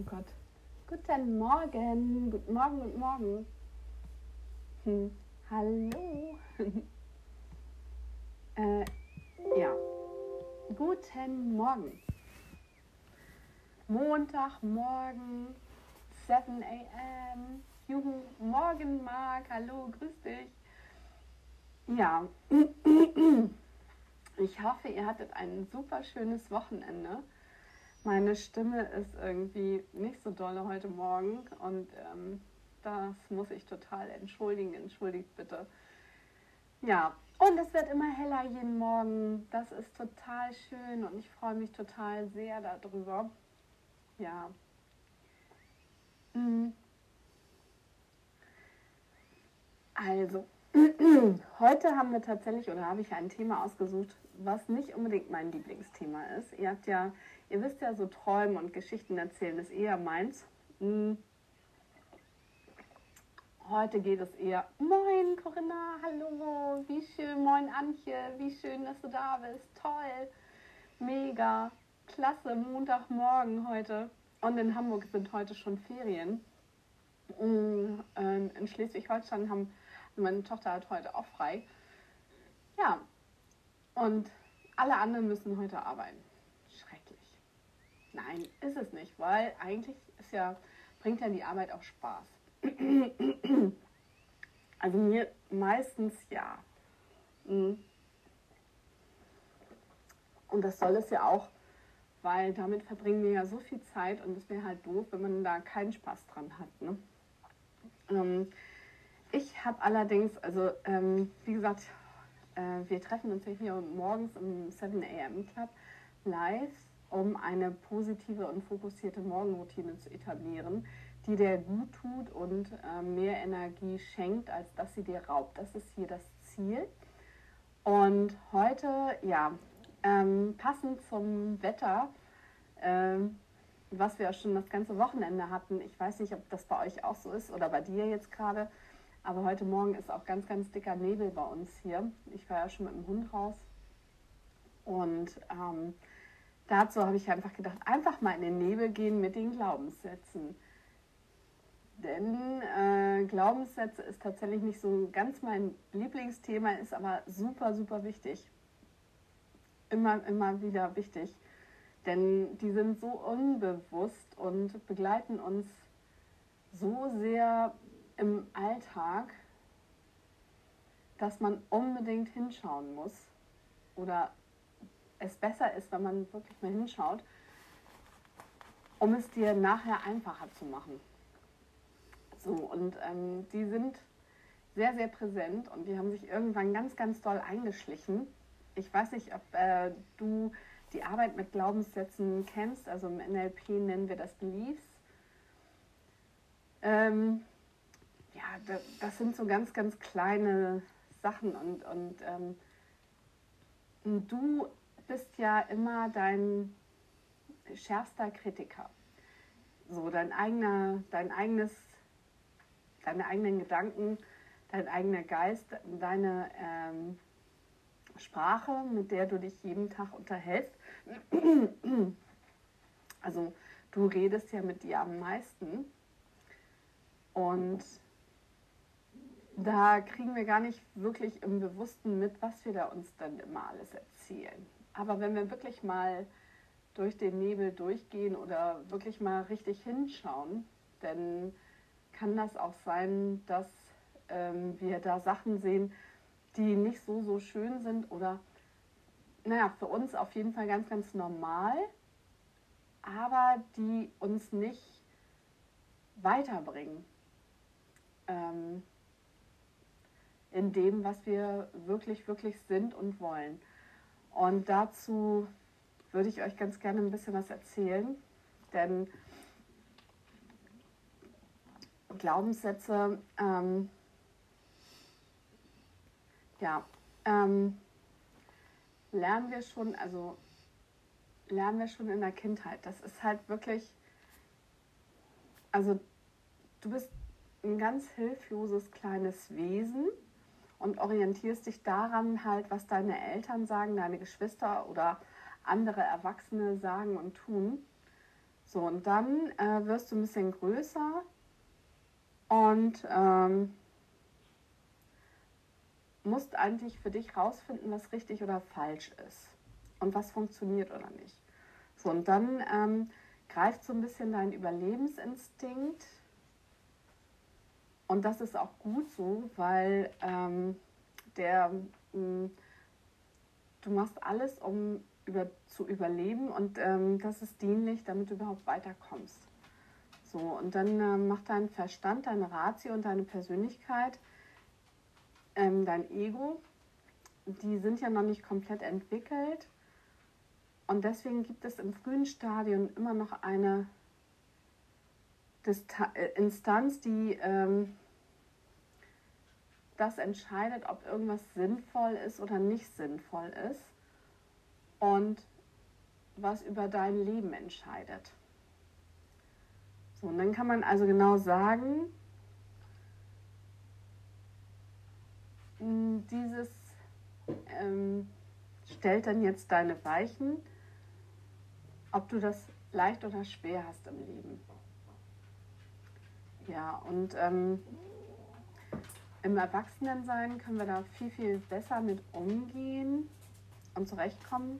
Oh Gott. Guten Morgen. Guten Morgen, guten Morgen. Hm. Hallo. äh, ja. Guten Morgen. Montagmorgen, 7 a.m. Juhu, morgen Marc, hallo, grüß dich. Ja, ich hoffe, ihr hattet ein super schönes Wochenende. Meine Stimme ist irgendwie nicht so dolle heute Morgen und ähm, das muss ich total entschuldigen. Entschuldigt bitte. Ja, und es wird immer heller jeden Morgen. Das ist total schön und ich freue mich total sehr darüber. Ja. Mhm. Also, heute haben wir tatsächlich oder habe ich ein Thema ausgesucht, was nicht unbedingt mein Lieblingsthema ist. Ihr habt ja, ihr wisst ja, so Träumen und Geschichten erzählen ist eher meins. Hm. Heute geht es eher, moin Corinna, hallo, wie schön, moin Antje, wie schön, dass du da bist, toll, mega, klasse, Montagmorgen heute. Und in Hamburg sind heute schon Ferien. Hm, ähm, in Schleswig-Holstein haben meine Tochter hat heute auch frei. Ja, und alle anderen müssen heute arbeiten. Nein, ist es nicht, weil eigentlich ist ja, bringt ja die Arbeit auch Spaß. Also mir meistens ja. Mhm. Und das soll es ja auch, weil damit verbringen wir ja so viel Zeit und es wäre halt doof, wenn man da keinen Spaß dran hat. Ne? Ähm, ich habe allerdings, also ähm, wie gesagt, äh, wir treffen uns hier morgens im 7 a.m. Club live, um eine positive und fokussierte Morgenroutine zu etablieren, die dir gut tut und äh, mehr Energie schenkt, als dass sie dir raubt. Das ist hier das Ziel. Und heute, ja, ähm, passend zum Wetter, ähm, was wir ja schon das ganze Wochenende hatten, ich weiß nicht, ob das bei euch auch so ist oder bei dir jetzt gerade, aber heute Morgen ist auch ganz, ganz dicker Nebel bei uns hier. Ich war ja schon mit dem Hund raus. Und ähm, dazu habe ich einfach gedacht, einfach mal in den Nebel gehen mit den Glaubenssätzen. Denn äh, Glaubenssätze ist tatsächlich nicht so ganz mein Lieblingsthema, ist aber super, super wichtig. Immer, immer wieder wichtig. Denn die sind so unbewusst und begleiten uns so sehr im Alltag, dass man unbedingt hinschauen muss oder es besser ist, wenn man wirklich mal hinschaut, um es dir nachher einfacher zu machen. So, und ähm, die sind sehr, sehr präsent und die haben sich irgendwann ganz, ganz doll eingeschlichen. Ich weiß nicht, ob äh, du die Arbeit mit Glaubenssätzen kennst, also im NLP nennen wir das Beliefs. Ähm, ja, das sind so ganz, ganz kleine Sachen und, und ähm, du bist ja immer dein schärfster Kritiker. So, dein eigener, dein eigenes, deine eigenen Gedanken, dein eigener Geist, deine ähm, Sprache, mit der du dich jeden Tag unterhältst. Also du redest ja mit dir am meisten. Und da kriegen wir gar nicht wirklich im Bewussten mit, was wir da uns dann immer alles erzählen. Aber wenn wir wirklich mal durch den Nebel durchgehen oder wirklich mal richtig hinschauen, dann kann das auch sein, dass ähm, wir da Sachen sehen, die nicht so, so schön sind oder, naja, für uns auf jeden Fall ganz, ganz normal, aber die uns nicht weiterbringen. Ähm, in dem, was wir wirklich, wirklich sind und wollen. Und dazu würde ich euch ganz gerne ein bisschen was erzählen, denn Glaubenssätze, ähm, ja, ähm, lernen wir schon, also lernen wir schon in der Kindheit. Das ist halt wirklich, also du bist ein ganz hilfloses kleines Wesen und orientierst dich daran halt, was deine Eltern sagen, deine Geschwister oder andere Erwachsene sagen und tun. So, und dann äh, wirst du ein bisschen größer und ähm, musst eigentlich für dich rausfinden, was richtig oder falsch ist und was funktioniert oder nicht. So, und dann ähm, greift so ein bisschen dein Überlebensinstinkt. Und das ist auch gut so, weil ähm, der, mh, hm, du machst alles, um über, zu überleben und ähm, das ist dienlich, damit du überhaupt weiterkommst. So, und dann äh, macht dein Verstand, deine Ratio und deine Persönlichkeit, ähm, dein Ego, die sind ja noch nicht komplett entwickelt. Und deswegen gibt es im frühen Stadium immer noch eine Dista äh, Instanz, die ähm, das entscheidet, ob irgendwas sinnvoll ist oder nicht sinnvoll ist und was über dein Leben entscheidet. So, und dann kann man also genau sagen, hm, dieses ähm, stellt dann jetzt deine Weichen, ob du das leicht oder schwer hast im Leben. Ja, und ähm, im Erwachsenensein können wir da viel, viel besser mit umgehen und zurechtkommen.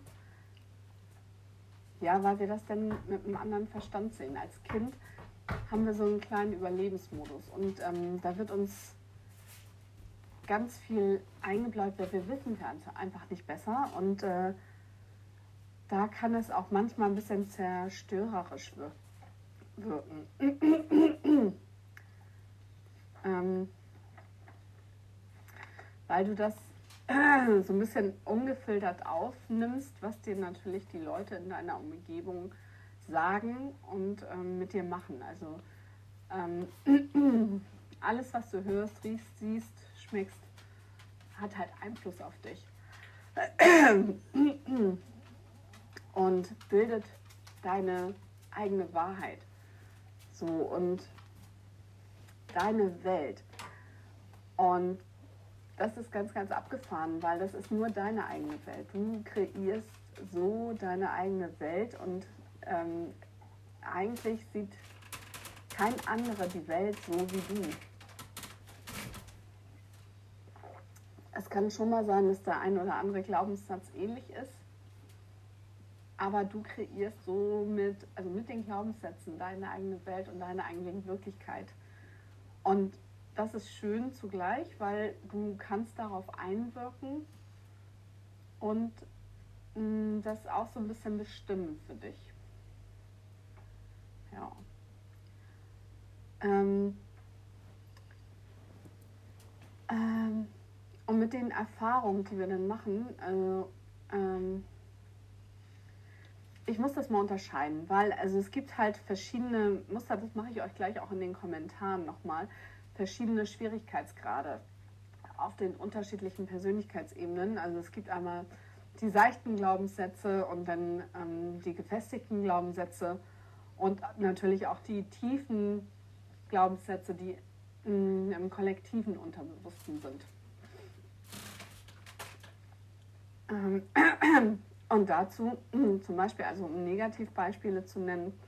Ja, weil wir das dann mit einem anderen Verstand sehen. Als Kind haben wir so einen kleinen Überlebensmodus und ähm, da wird uns ganz viel eingebläut, weil wir wissen wir einfach nicht besser und äh, da kann es auch manchmal ein bisschen zerstörerisch wirken. Ähm, weil du das so ein bisschen ungefiltert aufnimmst, was dir natürlich die Leute in deiner Umgebung sagen und ähm, mit dir machen. Also ähm, alles, was du hörst, riechst, siehst, schmeckst, hat halt Einfluss auf dich. Und bildet deine eigene Wahrheit. So und deine Welt. Und das ist ganz, ganz abgefahren, weil das ist nur deine eigene Welt. Du kreierst so deine eigene Welt und ähm, eigentlich sieht kein anderer die Welt so wie du. Es kann schon mal sein, dass der ein oder andere Glaubenssatz ähnlich ist, aber du kreierst so mit, also mit den Glaubenssätzen deine eigene Welt und deine eigene Wirklichkeit. Und das ist schön zugleich, weil du kannst darauf einwirken und mh, mm, das auch so ein bisschen bestimmen für dich. Ja. Ähm, ähm, und mit den Erfahrungen, die wir dann machen, also, ähm, ich muss das mal unterscheiden, weil also es gibt halt verschiedene Muster, das mache ich euch gleich auch in den Kommentaren nochmal verschiedene Schwierigkeitsgrade auf den unterschiedlichen Persönlichkeitsebenen. Also es gibt einmal die seichten Glaubenssätze und dann ähm, die gefestigten Glaubenssätze und natürlich auch die tiefen Glaubenssätze, die mh, im kollektiven Unterbewussten sind. Ähm, und dazu zum Beispiel, also um Negativbeispiele zu nennen,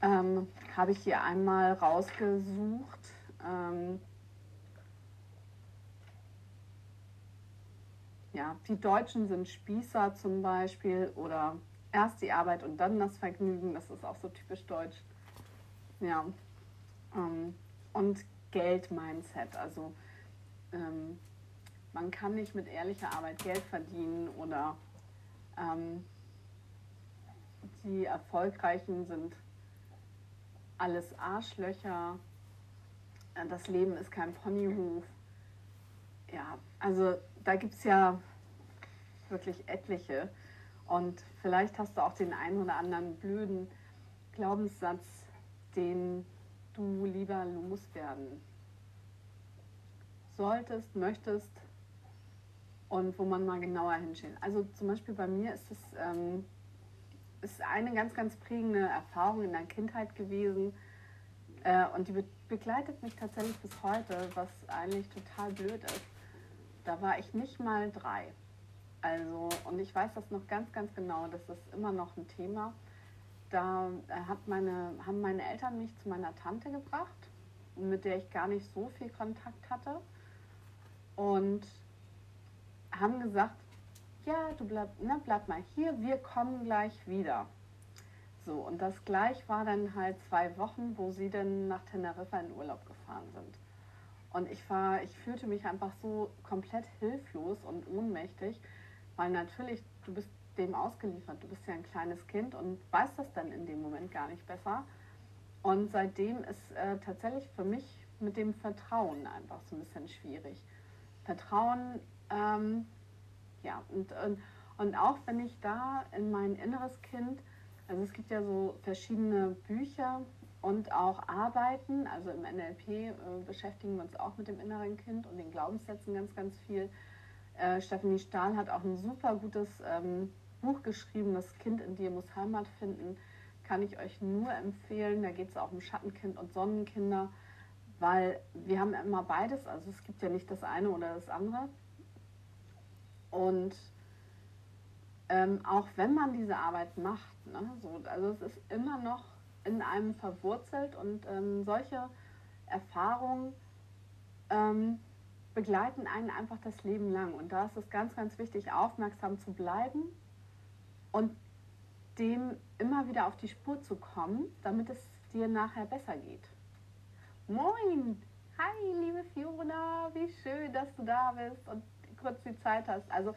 ähm, habe ich hier einmal rausgesucht, ähm, ja, die Deutschen sind Spießer zum Beispiel oder erst die Arbeit und dann das Vergnügen, das ist auch so typisch deutsch. Ja. Ähm, und Geld-Mindset, also ähm, man kann nicht mit ehrlicher Arbeit Geld verdienen oder ähm, die Erfolgreichen sind alles Arschlöcher äh, das Leben ist kein Ponyhof. Ja, also da gibt es ja wirklich etliche. Und vielleicht hast du auch den einen oder anderen blöden Glaubenssatz, den du lieber loswerden solltest, möchtest und wo man mal genauer hinschaut. Also zum Beispiel bei mir ist es ähm, ist eine ganz, ganz prägende Erfahrung in der Kindheit gewesen äh, und die begleitet mich tatsächlich bis heute, was eigentlich total blöd ist. Da war ich nicht mal drei. Also, und ich weiß das noch ganz, ganz genau, das ist immer noch ein Thema. da äh, hat meine, haben meine Eltern mich zu meiner Tante gebracht, mit der ich gar nicht so viel Kontakt hatte. Und haben gesagt, ja, du bleib, ne, bleib mal hier, wir kommen gleich wieder. So, und das gleich war dann halt zwei Wochen, wo sie dann nach Teneriffa in Urlaub gefahren sind. Und ich war, ich fühlte mich einfach so komplett hilflos und ohnmächtig, weil natürlich, du bist dem ausgeliefert. Du bist ja ein kleines Kind und weißt das dann in dem Moment gar nicht besser. Und seitdem ist äh, tatsächlich für mich mit dem Vertrauen einfach so ein bisschen schwierig. Vertrauen, ähm, ja, und, und, und auch wenn ich da in mein inneres Kind, also es gibt ja so verschiedene Bücher und auch Arbeiten, also im NLP äh, beschäftigen wir uns auch mit dem inneren Kind und den Glaubenssätzen ganz, ganz viel. Äh, Stephanie Stahl hat auch ein super gutes ähm, Buch geschrieben, Das Kind in dir muss Heimat finden. Kann ich euch nur empfehlen. Da geht es auch um Schattenkind und Sonnenkinder, weil wir haben immer beides. Also es gibt ja nicht das eine oder das andere. Und ähm, auch wenn man diese Arbeit macht, ne, so, also es ist immer noch in einem verwurzelt und ähm, solche Erfahrungen ähm, begleiten einen einfach das Leben lang. Und da ist es ganz, ganz wichtig, aufmerksam zu bleiben und dem immer wieder auf die Spur zu kommen, damit es dir nachher besser geht. Moin! Hi, liebe Fiona, wie schön, dass du da bist und kurz die Zeit hast. Also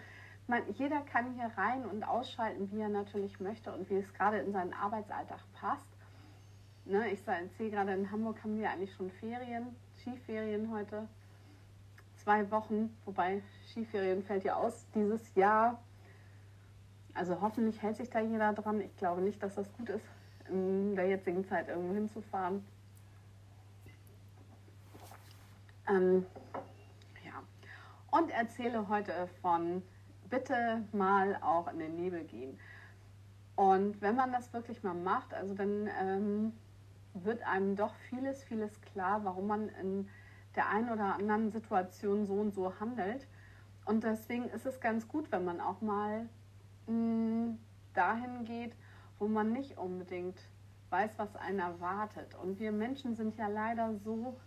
man, jeder kann hier rein und ausschalten, wie er natürlich möchte und wie es gerade in seinen Arbeitsalltag passt. Ne, ich sehe gerade in Hamburg haben wir eigentlich schon Ferien, Skiferien heute. Zwei Wochen, wobei Skiferien fällt ja aus dieses Jahr. Also hoffentlich hält sich da jeder dran. Ich glaube nicht, dass das gut ist, in der jetzigen Zeit irgendwo hinzufahren. Ähm. Und erzähle heute von bitte mal auch in den Nebel gehen. Und wenn man das wirklich mal macht, also dann ähm, wird einem doch vieles, vieles klar, warum man in der einen oder anderen Situation so und so handelt. Und deswegen ist es ganz gut, wenn man auch mal mh, dahin geht, wo man nicht unbedingt weiß, was einen erwartet. Und wir Menschen sind ja leider so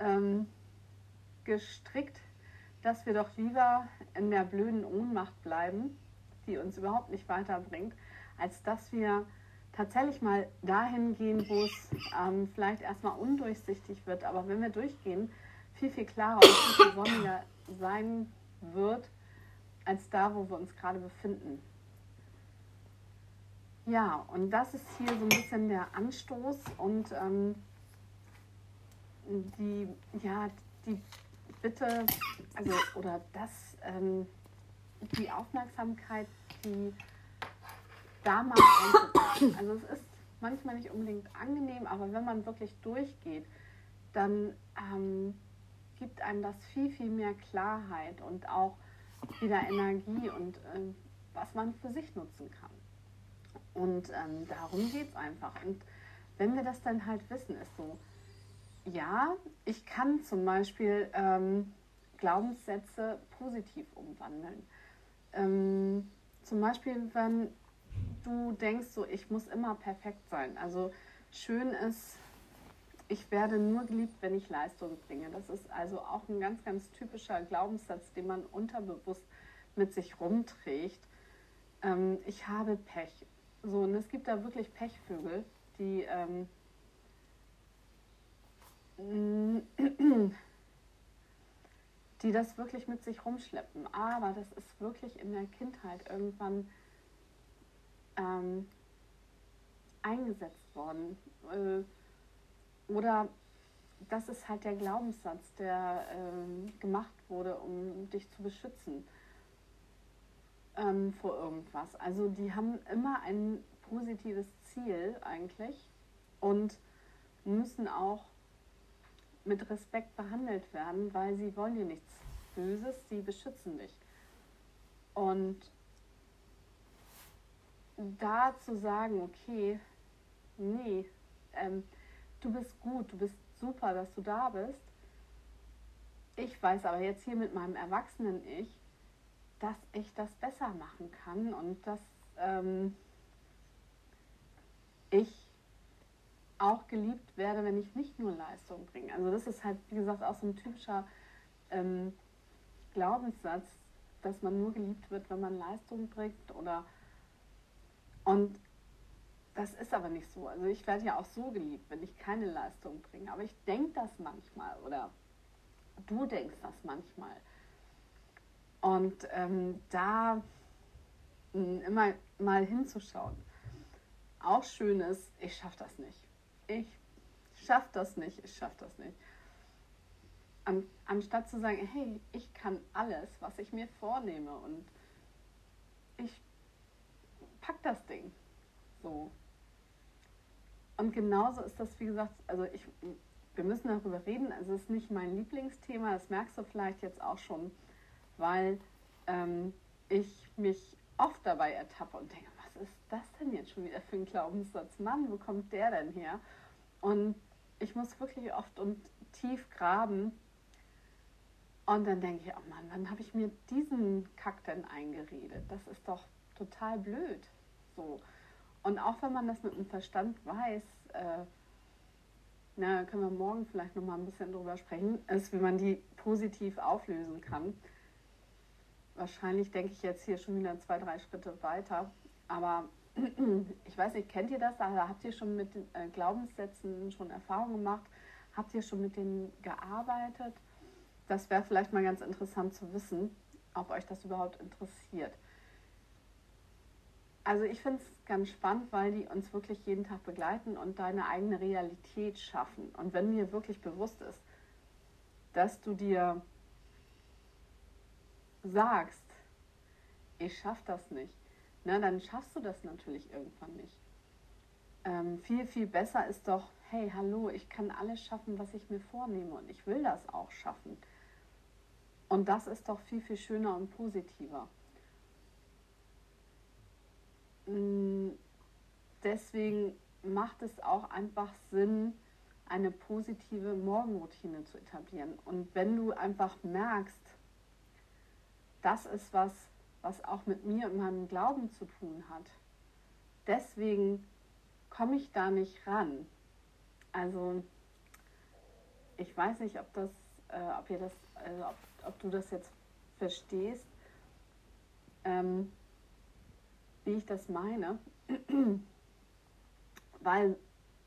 ähm, gestrickt, dass wir doch lieber in der blöden Ohnmacht bleiben, die uns überhaupt nicht weiterbringt, als dass wir tatsächlich mal dahin gehen, wo es ähm, vielleicht erstmal undurchsichtig wird, aber wenn wir durchgehen, viel, viel klarer und viel, sonniger sein wird als da, wo wir uns gerade befinden. Ja, und das ist hier so ein bisschen der Anstoß und ähm, die, ja, die Bitte, also, oder das, ähm, die Aufmerksamkeit, die da mal Also es ist manchmal nicht unbedingt angenehm, aber wenn man wirklich durchgeht, dann ähm, gibt einem das viel, viel mehr Klarheit und auch wieder Energie und äh, was man für sich nutzen kann. Und ähm, darum geht es einfach. Und wenn wir das dann halt wissen, ist so, ja, ich kann zum Beispiel ähm, Glaubenssätze positiv umwandeln. Ähm, zum Beispiel, wenn du denkst, so ich muss immer perfekt sein. Also schön ist, ich werde nur geliebt, wenn ich Leistung bringe. Das ist also auch ein ganz, ganz typischer Glaubenssatz, den man unterbewusst mit sich rumträgt. Ähm, ich habe Pech. So, und es gibt da wirklich Pechvögel, die ähm, die das wirklich mit sich rumschleppen. Aber das ist wirklich in der Kindheit irgendwann ähm, eingesetzt worden. Äh, oder das ist halt der Glaubenssatz, der ähm, gemacht wurde, um dich zu beschützen ähm, vor irgendwas. Also die haben immer ein positives Ziel eigentlich und müssen auch mit Respekt behandelt werden, weil sie wollen dir nichts Böses, sie beschützen dich. Und da zu sagen, okay, nee, ähm, du bist gut, du bist super, dass du da bist. Ich weiß aber jetzt hier mit meinem erwachsenen Ich, dass ich das besser machen kann und dass, ähm, ich auch geliebt werde, wenn ich nicht nur Leistung bringe. Also das ist halt, wie gesagt, auch so ein typischer ähm, Glaubenssatz, dass man nur geliebt wird, wenn man Leistung bringt oder und das ist aber nicht so. Also ich werde ja auch so geliebt, wenn ich keine Leistung bringe. Aber ich denke das manchmal oder du denkst das manchmal. Und ähm, da mh, immer mal hinzuschauen. Auch schön ist, ich schaffe das nicht. Ich schaffe das nicht, ich schaffe das nicht. An, anstatt zu sagen, hey, ich kann alles, was ich mir vornehme und ich pack das Ding. So. Und genauso ist das, wie gesagt, also ich, wir müssen darüber reden. Also es ist nicht mein Lieblingsthema, das merkst du vielleicht jetzt auch schon, weil ähm, ich mich oft dabei ertappe und denke, ist das denn jetzt schon wieder für ein Glaubenssatz? Mann, wo kommt der denn her? Und ich muss wirklich oft und tief graben. Und dann denke ich, oh Mann, wann habe ich mir diesen Kack denn eingeredet? Das ist doch total blöd. So. Und auch wenn man das mit dem Verstand weiß, äh, na, können wir morgen vielleicht noch mal ein bisschen drüber sprechen, ist, wie man die positiv auflösen kann. Wahrscheinlich denke ich jetzt hier schon wieder zwei, drei Schritte weiter. Aber ich weiß nicht, kennt ihr das? Also habt ihr schon mit den äh, Glaubenssätzen schon Erfahrungen gemacht? Habt ihr schon mit denen gearbeitet? Das wäre vielleicht mal ganz interessant zu wissen, ob euch das überhaupt interessiert. Also ich finde es ganz spannend, weil die uns wirklich jeden Tag begleiten und deine eigene Realität schaffen. Und wenn mir wirklich bewusst ist, dass du dir sagst, ich schaffe das nicht, na, dann schaffst du das natürlich irgendwann nicht. Ähm, viel, viel besser ist doch, hey, hallo, ich kann alles schaffen, was ich mir vornehme und ich will das auch schaffen. Und das ist doch viel, viel schöner und positiver. Mm, deswegen macht es auch einfach Sinn, eine positive Morgenroutine zu etablieren. Und wenn du einfach merkst, das ist was, was auch mit mir und meinem Glauben zu tun hat, deswegen komme ich da nicht ran. Also ich weiß nicht, ob das, äh, ob ihr das, also ob, ob, du das jetzt verstehst. Ähm, wie ich das meine, weil,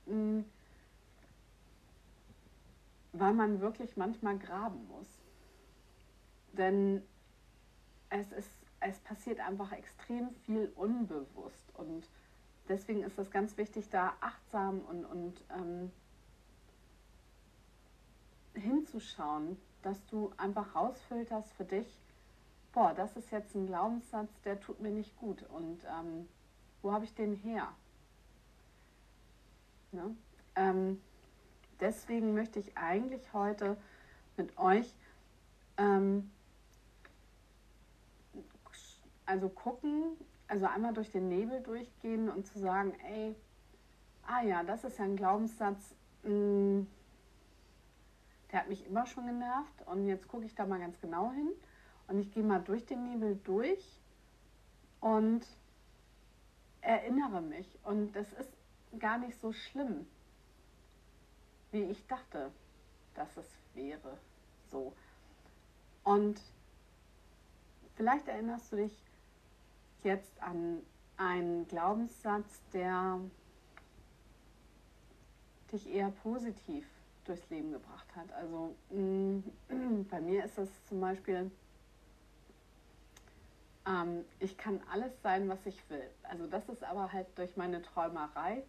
mh, mm, weil man wirklich manchmal graben muss. Denn es, ist, es passiert einfach extrem viel unbewusst und deswegen ist es ganz wichtig, da achtsam und, und ähm, hinzuschauen, dass du einfach rausfilterst für dich, boah, das ist jetzt ein Glaubenssatz, der tut mir nicht gut. Und ähm, wo habe ich den her? Ne? Ähm, deswegen möchte ich eigentlich heute mit euch ähm, also gucken, also einmal durch den Nebel durchgehen und zu sagen, ey, ah ja, das ist ja ein Glaubenssatz, mh, hm, der hat mich immer schon genervt und jetzt gucke ich da mal ganz genau hin und ich gehe mal durch den Nebel durch und erinnere mich. Und das ist gar nicht so schlimm, wie ich dachte, dass es wäre. So. Und vielleicht erinnerst du dich jetzt an einen Glaubenssatz, der dich eher positiv durchs Leben gebracht hat. Also mh, bei mir ist das zum Beispiel, ähm, ich kann alles sein, was ich will. Also das ist aber halt durch meine Träumerei,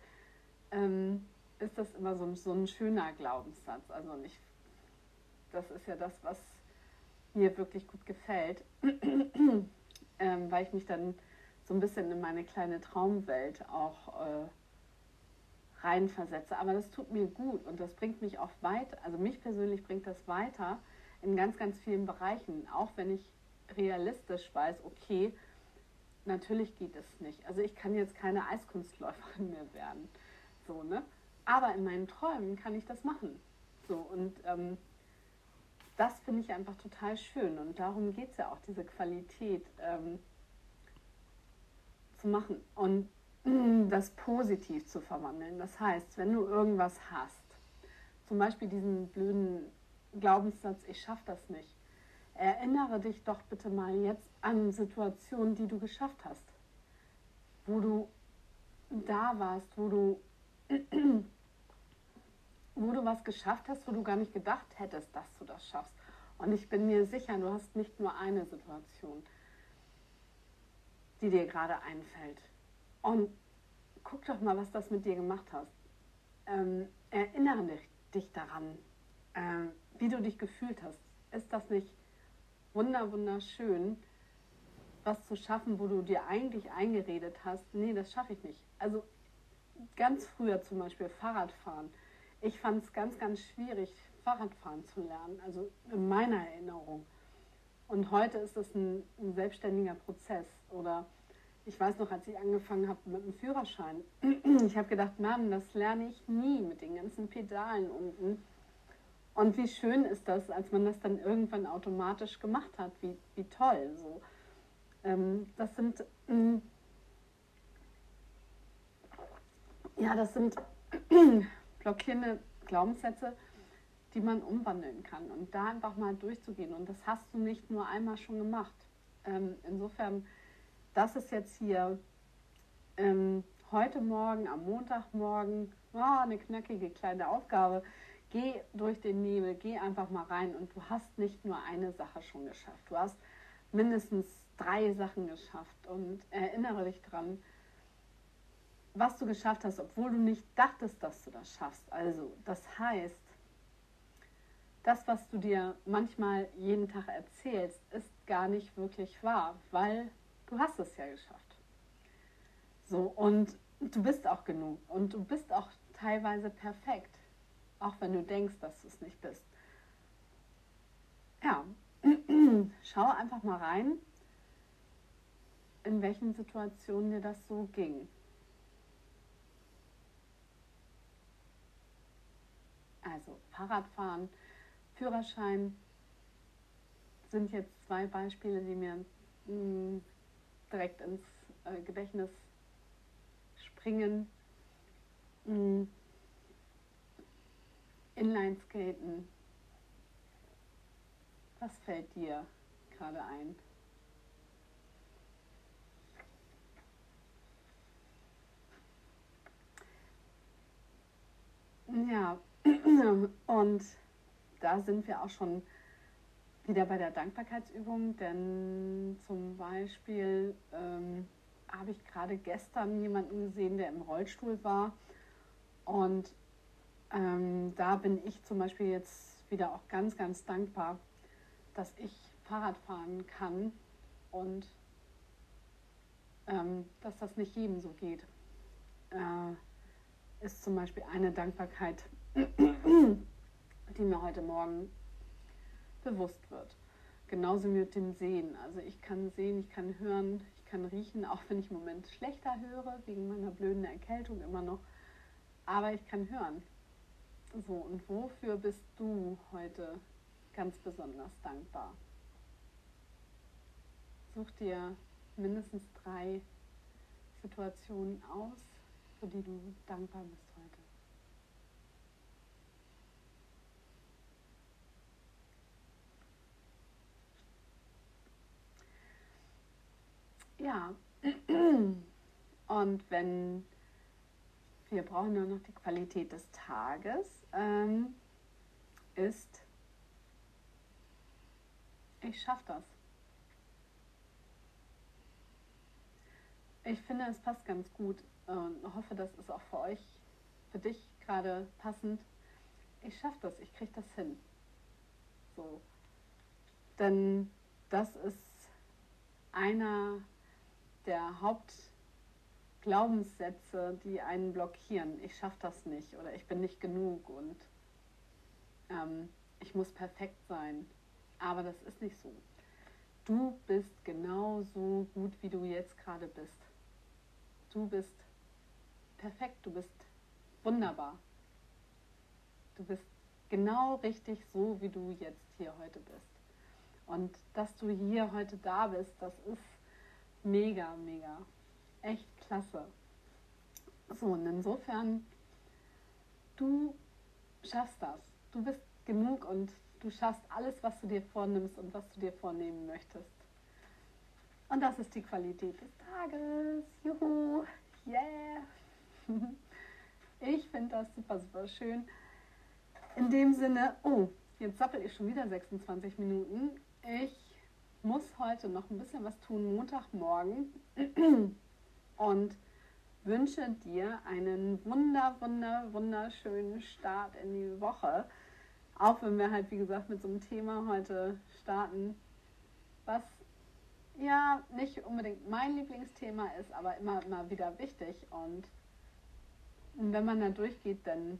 ähm, ist das immer so, so ein schöner Glaubenssatz. Also nicht, das ist ja das, was mir wirklich gut gefällt, ähm, weil ich mich dann so ein bisschen in meine kleine Traumwelt auch äh, reinversetze. Aber das tut mir gut und das bringt mich auch weiter, also mich persönlich bringt das weiter in ganz, ganz vielen Bereichen, auch wenn ich realistisch weiß, okay, natürlich geht es nicht. Also ich kann jetzt keine Eiskunstläuferin mehr werden. So, ne? Aber in meinen Träumen kann ich das machen. So, und ähm, das finde ich einfach total schön. Und darum geht es ja auch, diese Qualität ähm, zu machen. Und das positiv zu verwandeln. Das heißt, wenn du irgendwas hast, zum Beispiel diesen blöden Glaubenssatz, ich schaffe das nicht, erinnere dich doch bitte mal jetzt an Situationen, die du geschafft hast, wo du da warst, wo du, wo du was geschafft hast, wo du gar nicht gedacht hättest, dass du das schaffst. Und ich bin mir sicher, du hast nicht nur eine Situation, die dir gerade einfällt. Und guck doch mal, was das mit dir gemacht hast. Ähm, erinnere dich, dich daran, ähm, wie du dich gefühlt hast. Ist das nicht wunder, wunderschön, was zu schaffen, wo du dir eigentlich eingeredet hast, nee, das schaffe ich nicht. Also ganz früher zum Beispiel Fahrradfahren. Ich fand es ganz, ganz schwierig, Fahrradfahren zu lernen, also in meiner Erinnerung. Und heute ist es ein, ein selbstständiger Prozess. Oder ich weiß noch, als ich angefangen habe mit dem Führerschein, ich habe gedacht, Mann, das lerne ich nie mit den ganzen Pedalen unten. Und wie schön ist das, als man das dann irgendwann automatisch gemacht hat, wie, wie toll. So. Ähm, das sind, ähm, ja, das sind blockierende Glaubenssätze, die man umwandeln kann und da einfach mal durchzugehen. Und das hast du nicht nur einmal schon gemacht. Ähm, insofern, das ist jetzt hier ähm, heute Morgen, am Montagmorgen, oh, eine knackige kleine Aufgabe. Geh durch den Nebel, geh einfach mal rein und du hast nicht nur eine Sache schon geschafft. Du hast mindestens drei Sachen geschafft und erinnere dich dran, was du geschafft hast, obwohl du nicht dachtest, dass du das schaffst. Also, das heißt, das, was du dir manchmal jeden Tag erzählst, ist gar nicht wirklich wahr, weil du hast es ja geschafft. So, und du bist auch genug und du bist auch teilweise perfekt, auch wenn du denkst, dass du es nicht bist. Ja, schau einfach mal rein, in welchen Situationen dir das so ging. Also Fahrradfahren, Führerschein sind jetzt zwei Beispiele, die mir mh, mm, direkt ins äh, Gedächtnis springen. Mh, mm, Inlineskaten. Was fällt dir gerade ein? Ja, und da sind wir auch schon wieder bei der Dankbarkeitsübung, denn zum Beispiel ähm, habe ich gerade gestern jemanden gesehen, der im Rollstuhl war und ähm, da bin ich zum Beispiel jetzt wieder auch ganz, ganz dankbar, dass ich Fahrrad fahren kann und ähm, dass das nicht jedem so geht. Äh, ist zum Beispiel eine Dankbarkeit, die mir heute Morgen bewusst wird. Genauso mit dem Sehen. Also ich kann sehen, ich kann hören, ich kann riechen, auch wenn ich im Moment schlechter höre, wegen meiner blöden Erkältung immer noch. Aber ich kann hören. So, und wofür bist du heute ganz besonders dankbar? Such dir mindestens drei Situationen aus, für die du dankbar bist heute. Ja, und wenn wir brauchen nur noch die Qualität des Tages, ähm, ist, ich schaffe das. Ich finde, es passt ganz gut und hoffe, das ist auch für euch, für dich gerade passend. Ich schaffe das, ich kriege das hin. So. Denn das ist einer der Hauptglaubenssätze, die einen blockieren. Ich schaffe das nicht oder ich bin nicht genug und ähm, ich muss perfekt sein. Aber das ist nicht so. Du bist genauso gut, wie du jetzt gerade bist. Du bist perfekt, du bist wunderbar. Du bist genau richtig so, wie du jetzt hier heute bist. Und dass du hier heute da bist, das ist mega, mega. Echt klasse. So, und insofern, du schaffst das. Du bist genug und du schaffst alles, was du dir vornimmst und was du dir vornehmen möchtest. Und das ist die Qualität des Tages. Juhu, yeah. Ich finde das super, super schön. In dem Sinne, oh, jetzt sappel ich schon wieder 26 Minuten. Ich muss heute noch ein bisschen was tun, Montagmorgen. Und wünsche dir einen wunder, wunder, wunderschönen Start in die Woche. Auch wenn wir halt, wie gesagt, mit so einem Thema heute starten, was ja nicht unbedingt mein Lieblingsthema ist, aber immer, immer wieder wichtig. Und wenn man da durchgeht, dann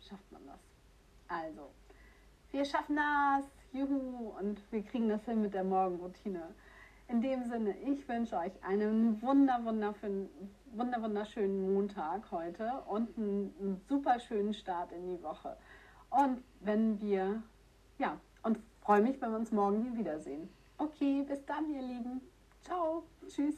schafft man das. Also, wir schaffen das, juhu, und wir kriegen das hin mit der Morgenroutine. In dem Sinne, ich wünsche euch einen wunder, wunder, wunderschönen Montag heute und einen, einen super schönen Start in die Woche. Und wenn wir, ja, und freue mich, wenn wir uns morgen hier wiedersehen. Okay, bis dann, ihr Lieben. Ciao. Tschüss.